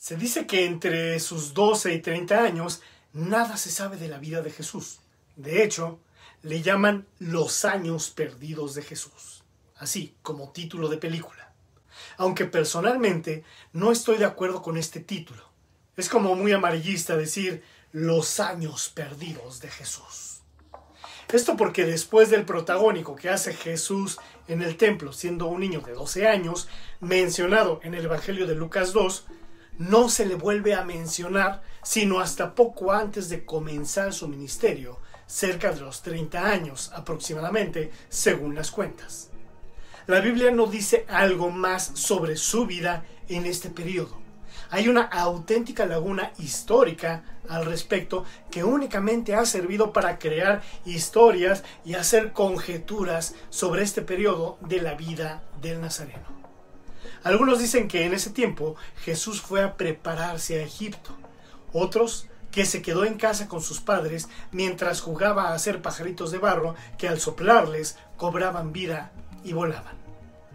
Se dice que entre sus 12 y 30 años nada se sabe de la vida de Jesús. De hecho, le llaman los años perdidos de Jesús, así como título de película. Aunque personalmente no estoy de acuerdo con este título. Es como muy amarillista decir los años perdidos de Jesús. Esto porque después del protagónico que hace Jesús en el templo siendo un niño de 12 años, mencionado en el Evangelio de Lucas 2, no se le vuelve a mencionar sino hasta poco antes de comenzar su ministerio, cerca de los 30 años aproximadamente, según las cuentas. La Biblia no dice algo más sobre su vida en este periodo. Hay una auténtica laguna histórica al respecto que únicamente ha servido para crear historias y hacer conjeturas sobre este periodo de la vida del Nazareno. Algunos dicen que en ese tiempo Jesús fue a prepararse a Egipto. Otros que se quedó en casa con sus padres mientras jugaba a hacer pajaritos de barro que al soplarles cobraban vida y volaban.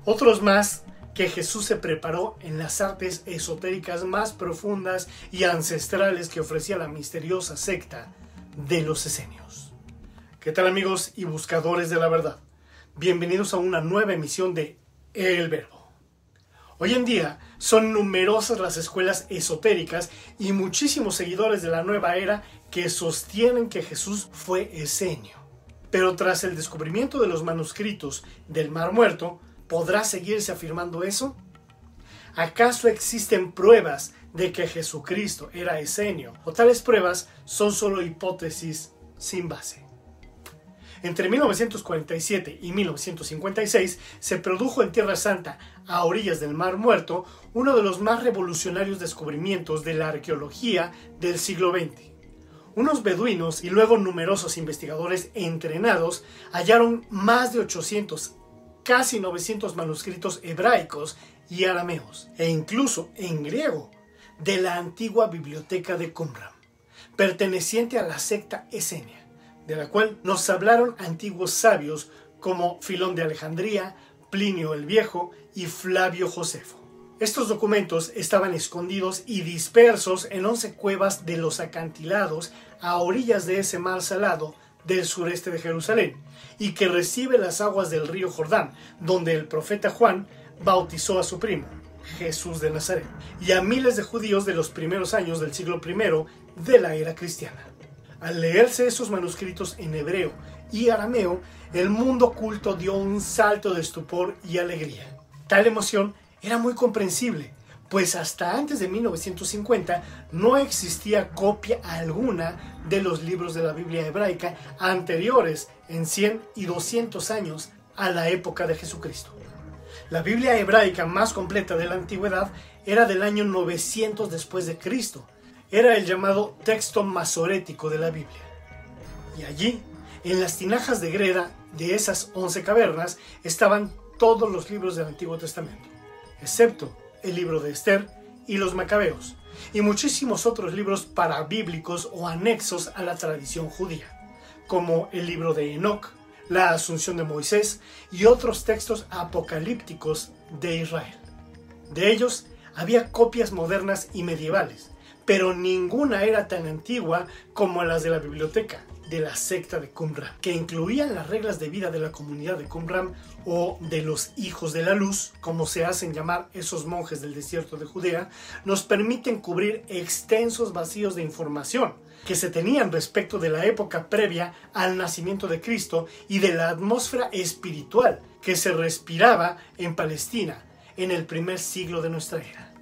Otros más que Jesús se preparó en las artes esotéricas más profundas y ancestrales que ofrecía la misteriosa secta de los esenios. ¿Qué tal amigos y buscadores de la verdad? Bienvenidos a una nueva emisión de El Verbo. Hoy en día son numerosas las escuelas esotéricas y muchísimos seguidores de la nueva era que sostienen que Jesús fue esenio. Pero tras el descubrimiento de los manuscritos del Mar Muerto, ¿podrá seguirse afirmando eso? ¿Acaso existen pruebas de que Jesucristo era esenio? ¿O tales pruebas son solo hipótesis sin base? Entre 1947 y 1956 se produjo en Tierra Santa, a orillas del Mar Muerto, uno de los más revolucionarios descubrimientos de la arqueología del siglo XX. Unos beduinos y luego numerosos investigadores entrenados hallaron más de 800, casi 900 manuscritos hebraicos y arameos, e incluso en griego, de la antigua biblioteca de Qumran, perteneciente a la secta esenia de la cual nos hablaron antiguos sabios como Filón de Alejandría, Plinio el Viejo y Flavio Josefo. Estos documentos estaban escondidos y dispersos en once cuevas de los acantilados a orillas de ese mar salado del sureste de Jerusalén, y que recibe las aguas del río Jordán, donde el profeta Juan bautizó a su primo, Jesús de Nazaret, y a miles de judíos de los primeros años del siglo I de la era cristiana. Al leerse esos manuscritos en hebreo y arameo, el mundo culto dio un salto de estupor y alegría. Tal emoción era muy comprensible, pues hasta antes de 1950 no existía copia alguna de los libros de la Biblia hebraica anteriores en 100 y 200 años a la época de Jesucristo. La Biblia hebraica más completa de la antigüedad era del año 900 después de Cristo, era el llamado texto masorético de la Biblia. Y allí, en las tinajas de greda de esas once cavernas, estaban todos los libros del Antiguo Testamento, excepto el libro de Esther y los Macabeos, y muchísimos otros libros parabíblicos o anexos a la tradición judía, como el libro de Enoch, la Asunción de Moisés y otros textos apocalípticos de Israel. De ellos había copias modernas y medievales, pero ninguna era tan antigua como las de la biblioteca de la secta de Qumran, que incluían las reglas de vida de la comunidad de Qumran o de los hijos de la luz, como se hacen llamar esos monjes del desierto de Judea, nos permiten cubrir extensos vacíos de información que se tenían respecto de la época previa al nacimiento de Cristo y de la atmósfera espiritual que se respiraba en Palestina en el primer siglo de nuestra era.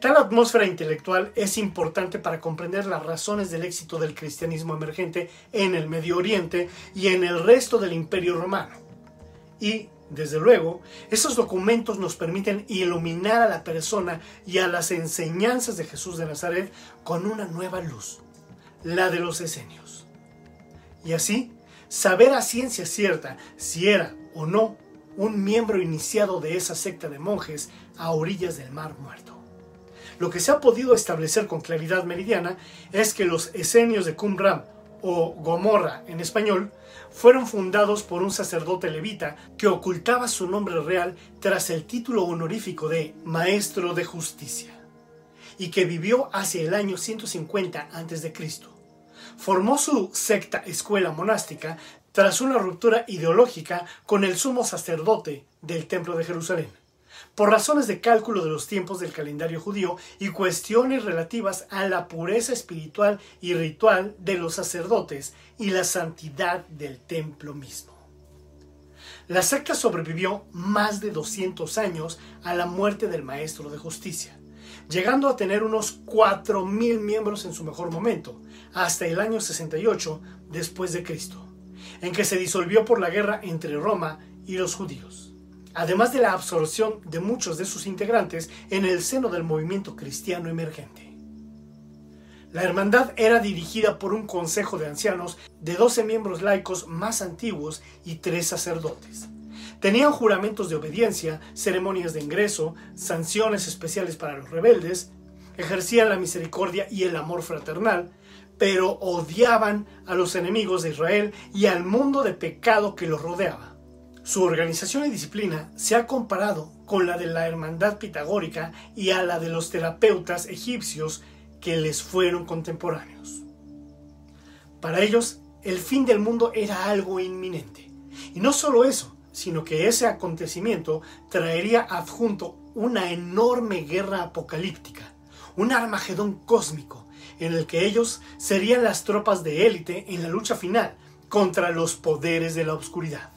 Tal atmósfera intelectual es importante para comprender las razones del éxito del cristianismo emergente en el Medio Oriente y en el resto del Imperio Romano. Y, desde luego, esos documentos nos permiten iluminar a la persona y a las enseñanzas de Jesús de Nazaret con una nueva luz, la de los esenios. Y así, saber a ciencia cierta si era o no un miembro iniciado de esa secta de monjes a orillas del Mar Muerto. Lo que se ha podido establecer con claridad meridiana es que los esenios de Qumran o Gomorra en español fueron fundados por un sacerdote levita que ocultaba su nombre real tras el título honorífico de Maestro de Justicia. y que vivió hacia el año 150 a.C. Formó su secta escuela monástica tras una ruptura ideológica con el sumo sacerdote del Templo de Jerusalén, por razones de cálculo de los tiempos del calendario judío y cuestiones relativas a la pureza espiritual y ritual de los sacerdotes y la santidad del templo mismo. La secta sobrevivió más de 200 años a la muerte del Maestro de Justicia, llegando a tener unos 4.000 miembros en su mejor momento, hasta el año 68 después de Cristo, en que se disolvió por la guerra entre Roma y los judíos, además de la absorción de muchos de sus integrantes en el seno del movimiento cristiano emergente. La hermandad era dirigida por un consejo de ancianos de 12 miembros laicos más antiguos y tres sacerdotes. Tenían juramentos de obediencia, ceremonias de ingreso, sanciones especiales para los rebeldes, ejercían la misericordia y el amor fraternal, pero odiaban a los enemigos de Israel y al mundo de pecado que los rodeaba. Su organización y disciplina se ha comparado con la de la hermandad pitagórica y a la de los terapeutas egipcios que les fueron contemporáneos. Para ellos, el fin del mundo era algo inminente. Y no solo eso, sino que ese acontecimiento traería adjunto una enorme guerra apocalíptica, un Armagedón cósmico, en el que ellos serían las tropas de élite en la lucha final contra los poderes de la oscuridad.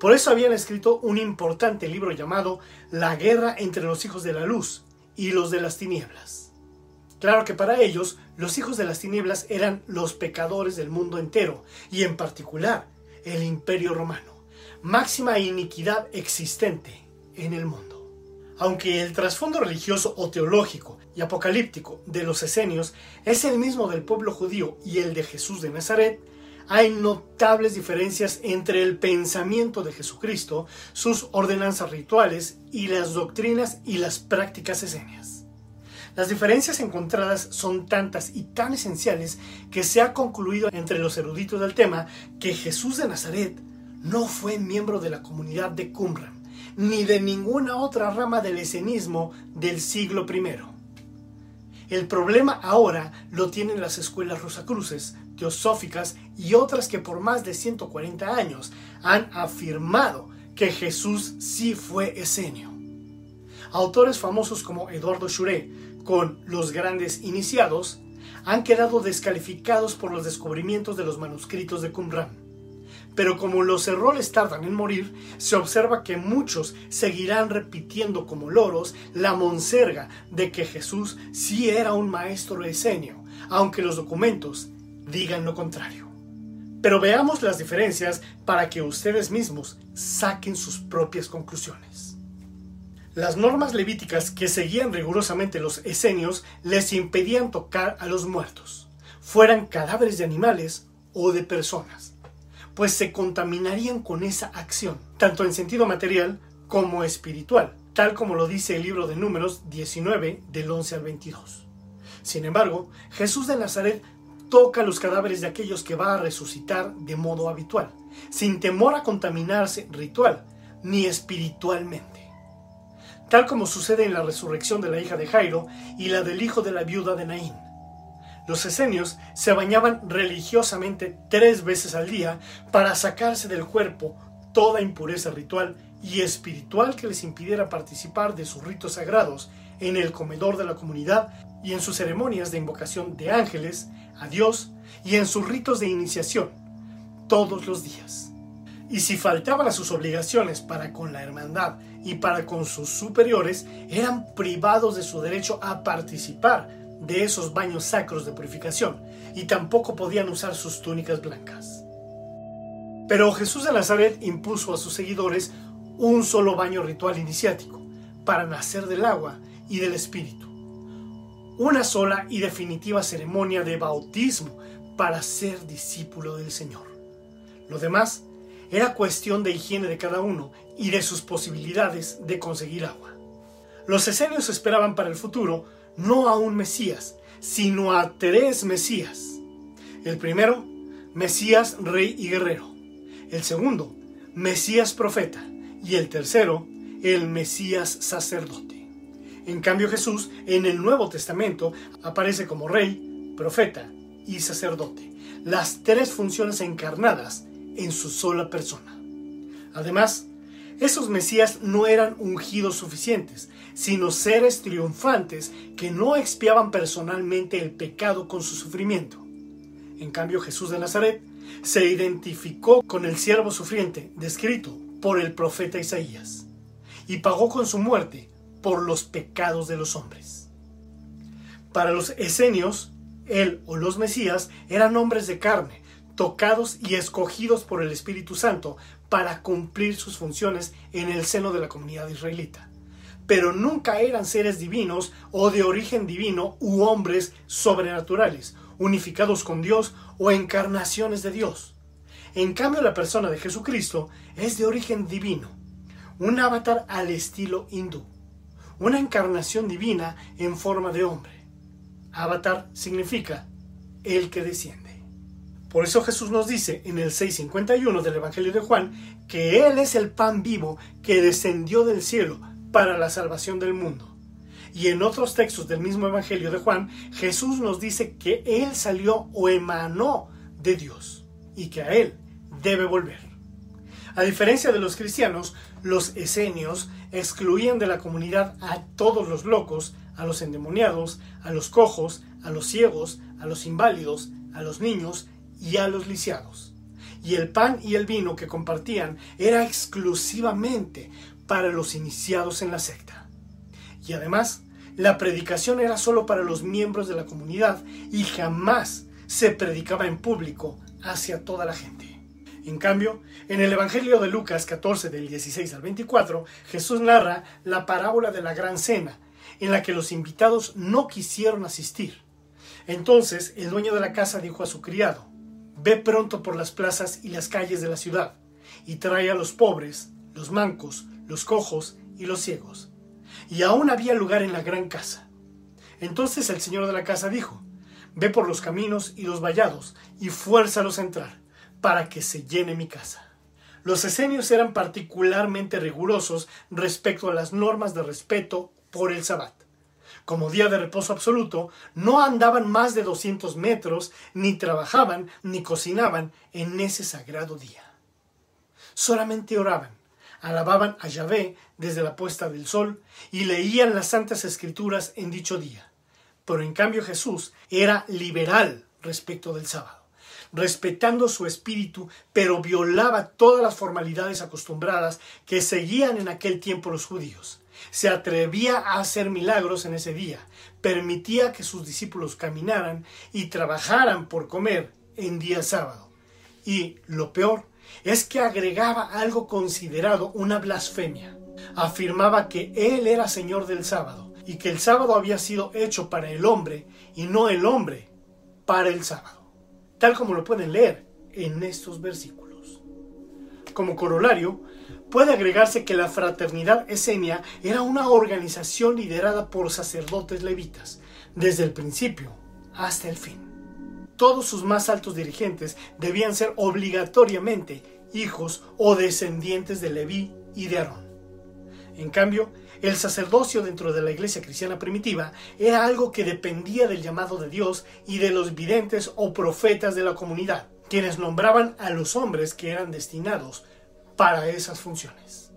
Por eso habían escrito un importante libro llamado La guerra entre los hijos de la luz y los de las tinieblas. Claro que para ellos los hijos de las tinieblas eran los pecadores del mundo entero, y en particular el imperio romano, máxima iniquidad existente en el mundo. Aunque el trasfondo religioso o teológico y apocalíptico de los esenios es el mismo del pueblo judío y el de Jesús de Nazaret, hay notables diferencias entre el pensamiento de Jesucristo, sus ordenanzas rituales y las doctrinas y las prácticas esenias. Las diferencias encontradas son tantas y tan esenciales que se ha concluido entre los eruditos del tema que Jesús de Nazaret no fue miembro de la comunidad de Qumran, ni de ninguna otra rama del esenismo del siglo I. El problema ahora lo tienen las escuelas rosacruces, teosóficas y otras que por más de 140 años han afirmado que Jesús sí fue esenio. Autores famosos como Eduardo Schuré, con los grandes iniciados, han quedado descalificados por los descubrimientos de los manuscritos de Qumran. Pero como los errores tardan en morir, se observa que muchos seguirán repitiendo como loros la monserga de que Jesús sí era un maestro esenio, aunque los documentos digan lo contrario. Pero veamos las diferencias para que ustedes mismos saquen sus propias conclusiones. Las normas levíticas que seguían rigurosamente los esenios les impedían tocar a los muertos, fueran cadáveres de animales o de personas, pues se contaminarían con esa acción, tanto en sentido material como espiritual, tal como lo dice el libro de Números 19 del 11 al 22. Sin embargo, Jesús de Nazaret toca los cadáveres de aquellos que va a resucitar de modo habitual, sin temor a contaminarse ritual ni espiritualmente tal como sucede en la resurrección de la hija de Jairo y la del hijo de la viuda de Naín. Los esenios se bañaban religiosamente tres veces al día para sacarse del cuerpo toda impureza ritual y espiritual que les impidiera participar de sus ritos sagrados en el comedor de la comunidad y en sus ceremonias de invocación de ángeles, a Dios y en sus ritos de iniciación, todos los días. Y si faltaban a sus obligaciones para con la hermandad y para con sus superiores, eran privados de su derecho a participar de esos baños sacros de purificación y tampoco podían usar sus túnicas blancas. Pero Jesús de Nazaret impuso a sus seguidores un solo baño ritual iniciático para nacer del agua y del espíritu. Una sola y definitiva ceremonia de bautismo para ser discípulo del Señor. Lo demás era cuestión de higiene de cada uno y de sus posibilidades de conseguir agua. Los esenios esperaban para el futuro no a un Mesías, sino a tres Mesías. El primero, Mesías rey y guerrero. El segundo, Mesías profeta. Y el tercero, el Mesías sacerdote. En cambio Jesús en el Nuevo Testamento aparece como rey, profeta y sacerdote, las tres funciones encarnadas en su sola persona. Además, esos Mesías no eran ungidos suficientes, sino seres triunfantes que no expiaban personalmente el pecado con su sufrimiento. En cambio, Jesús de Nazaret se identificó con el siervo sufriente descrito por el profeta Isaías y pagó con su muerte por los pecados de los hombres. Para los esenios, él o los Mesías eran hombres de carne, tocados y escogidos por el Espíritu Santo para cumplir sus funciones en el seno de la comunidad israelita. Pero nunca eran seres divinos o de origen divino u hombres sobrenaturales, unificados con Dios o encarnaciones de Dios. En cambio, la persona de Jesucristo es de origen divino, un avatar al estilo hindú una encarnación divina en forma de hombre. Avatar significa el que desciende. Por eso Jesús nos dice en el 6.51 del Evangelio de Juan que Él es el pan vivo que descendió del cielo para la salvación del mundo. Y en otros textos del mismo Evangelio de Juan, Jesús nos dice que Él salió o emanó de Dios y que a Él debe volver. A diferencia de los cristianos, los esenios excluían de la comunidad a todos los locos, a los endemoniados, a los cojos, a los ciegos, a los inválidos, a los niños y a los lisiados. Y el pan y el vino que compartían era exclusivamente para los iniciados en la secta. Y además, la predicación era solo para los miembros de la comunidad y jamás se predicaba en público hacia toda la gente. En cambio, en el Evangelio de Lucas 14 del 16 al 24, Jesús narra la parábola de la gran cena, en la que los invitados no quisieron asistir. Entonces el dueño de la casa dijo a su criado, Ve pronto por las plazas y las calles de la ciudad, y trae a los pobres, los mancos, los cojos y los ciegos. Y aún había lugar en la gran casa. Entonces el señor de la casa dijo, Ve por los caminos y los vallados, y fuérzalos a entrar para que se llene mi casa. Los esenios eran particularmente rigurosos respecto a las normas de respeto por el sabbat. Como día de reposo absoluto, no andaban más de 200 metros, ni trabajaban, ni cocinaban en ese sagrado día. Solamente oraban, alababan a Yahvé desde la puesta del sol y leían las santas escrituras en dicho día. Pero en cambio Jesús era liberal respecto del sábado respetando su espíritu, pero violaba todas las formalidades acostumbradas que seguían en aquel tiempo los judíos. Se atrevía a hacer milagros en ese día, permitía que sus discípulos caminaran y trabajaran por comer en día sábado. Y lo peor es que agregaba algo considerado una blasfemia. Afirmaba que Él era Señor del sábado y que el sábado había sido hecho para el hombre y no el hombre para el sábado tal como lo pueden leer en estos versículos. Como corolario, puede agregarse que la fraternidad esenia era una organización liderada por sacerdotes levitas, desde el principio hasta el fin. Todos sus más altos dirigentes debían ser obligatoriamente hijos o descendientes de Leví y de Aarón. En cambio, el sacerdocio dentro de la iglesia cristiana primitiva era algo que dependía del llamado de Dios y de los videntes o profetas de la comunidad, quienes nombraban a los hombres que eran destinados para esas funciones.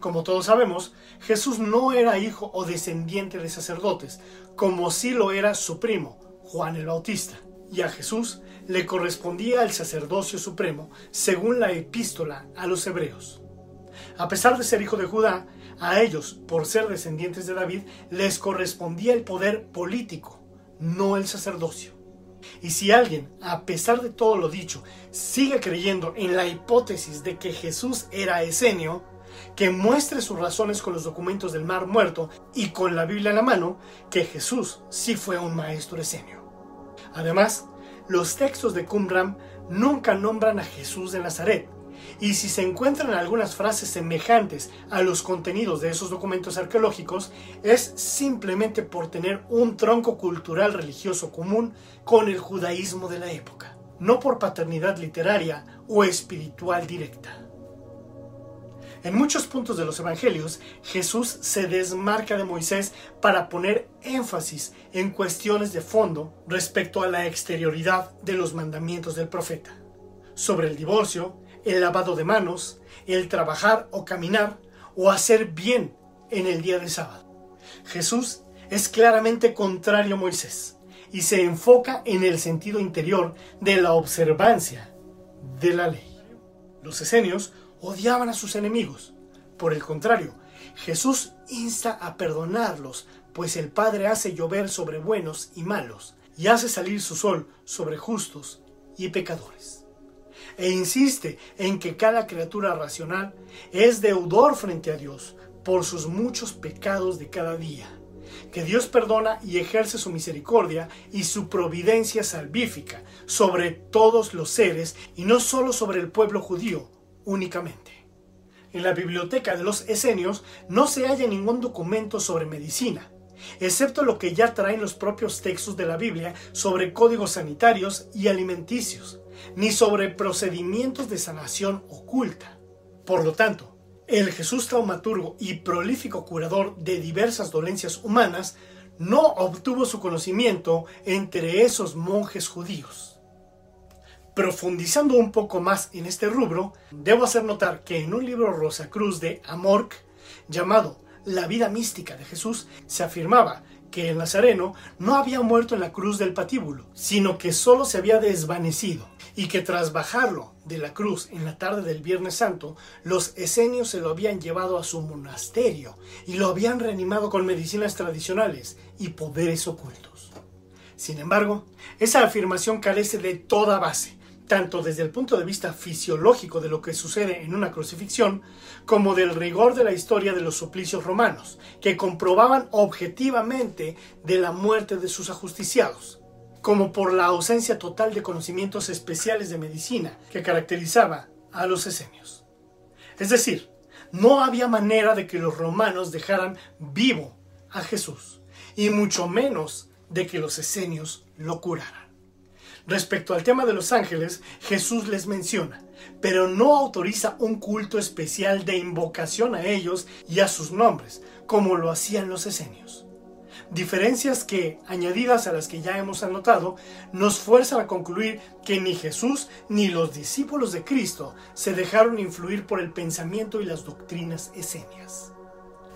Como todos sabemos, Jesús no era hijo o descendiente de sacerdotes, como sí lo era su primo, Juan el Bautista, y a Jesús le correspondía el sacerdocio supremo, según la epístola a los hebreos. A pesar de ser hijo de Judá, a ellos, por ser descendientes de David, les correspondía el poder político, no el sacerdocio. Y si alguien, a pesar de todo lo dicho, sigue creyendo en la hipótesis de que Jesús era esenio, que muestre sus razones con los documentos del Mar Muerto y con la Biblia en la mano, que Jesús sí fue un maestro esenio. Además, los textos de Qumran nunca nombran a Jesús de Nazaret, y si se encuentran algunas frases semejantes a los contenidos de esos documentos arqueológicos, es simplemente por tener un tronco cultural religioso común con el judaísmo de la época, no por paternidad literaria o espiritual directa. En muchos puntos de los evangelios, Jesús se desmarca de Moisés para poner énfasis en cuestiones de fondo respecto a la exterioridad de los mandamientos del profeta. Sobre el divorcio, el lavado de manos, el trabajar o caminar o hacer bien en el día de sábado. Jesús es claramente contrario a Moisés y se enfoca en el sentido interior de la observancia de la ley. Los esenios odiaban a sus enemigos. Por el contrario, Jesús insta a perdonarlos, pues el Padre hace llover sobre buenos y malos, y hace salir su sol sobre justos y pecadores. E insiste en que cada criatura racional es deudor frente a Dios por sus muchos pecados de cada día, que Dios perdona y ejerce su misericordia y su providencia salvífica sobre todos los seres y no solo sobre el pueblo judío, únicamente. En la biblioteca de los esenios no se halla ningún documento sobre medicina, excepto lo que ya traen los propios textos de la Biblia sobre códigos sanitarios y alimenticios, ni sobre procedimientos de sanación oculta. Por lo tanto, el Jesús traumaturgo y prolífico curador de diversas dolencias humanas no obtuvo su conocimiento entre esos monjes judíos. Profundizando un poco más en este rubro, debo hacer notar que en un libro Rosacruz de Amorc llamado La vida mística de Jesús se afirmaba que el Nazareno no había muerto en la cruz del patíbulo, sino que solo se había desvanecido y que tras bajarlo de la cruz en la tarde del Viernes Santo, los esenios se lo habían llevado a su monasterio y lo habían reanimado con medicinas tradicionales y poderes ocultos. Sin embargo, esa afirmación carece de toda base, tanto desde el punto de vista fisiológico de lo que sucede en una crucifixión, como del rigor de la historia de los suplicios romanos, que comprobaban objetivamente de la muerte de sus ajusticiados, como por la ausencia total de conocimientos especiales de medicina que caracterizaba a los esenios. Es decir, no había manera de que los romanos dejaran vivo a Jesús, y mucho menos de que los esenios lo curaran. Respecto al tema de los ángeles, Jesús les menciona, pero no autoriza un culto especial de invocación a ellos y a sus nombres, como lo hacían los esenios. Diferencias que, añadidas a las que ya hemos anotado, nos fuerzan a concluir que ni Jesús ni los discípulos de Cristo se dejaron influir por el pensamiento y las doctrinas esenias.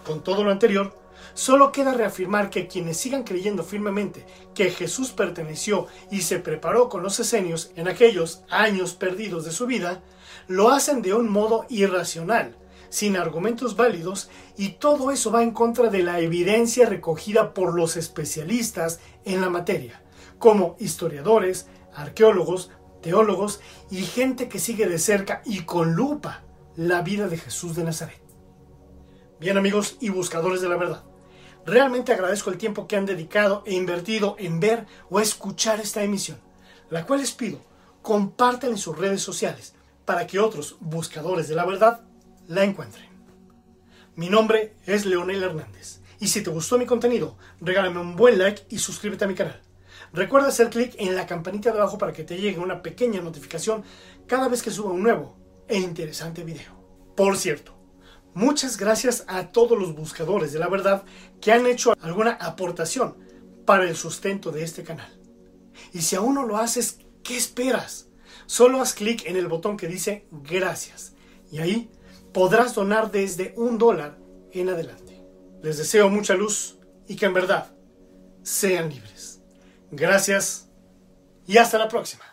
Con todo lo anterior, Solo queda reafirmar que quienes sigan creyendo firmemente que Jesús perteneció y se preparó con los esenios en aquellos años perdidos de su vida, lo hacen de un modo irracional, sin argumentos válidos, y todo eso va en contra de la evidencia recogida por los especialistas en la materia, como historiadores, arqueólogos, teólogos y gente que sigue de cerca y con lupa la vida de Jesús de Nazaret. Bien amigos y buscadores de la verdad, Realmente agradezco el tiempo que han dedicado e invertido en ver o escuchar esta emisión, la cual les pido compartan en sus redes sociales para que otros buscadores de la verdad la encuentren. Mi nombre es Leonel Hernández y si te gustó mi contenido, regálame un buen like y suscríbete a mi canal. Recuerda hacer clic en la campanita de abajo para que te llegue una pequeña notificación cada vez que suba un nuevo e interesante video. Por cierto, Muchas gracias a todos los buscadores de la verdad que han hecho alguna aportación para el sustento de este canal. Y si aún no lo haces, ¿qué esperas? Solo haz clic en el botón que dice gracias y ahí podrás donar desde un dólar en adelante. Les deseo mucha luz y que en verdad sean libres. Gracias y hasta la próxima.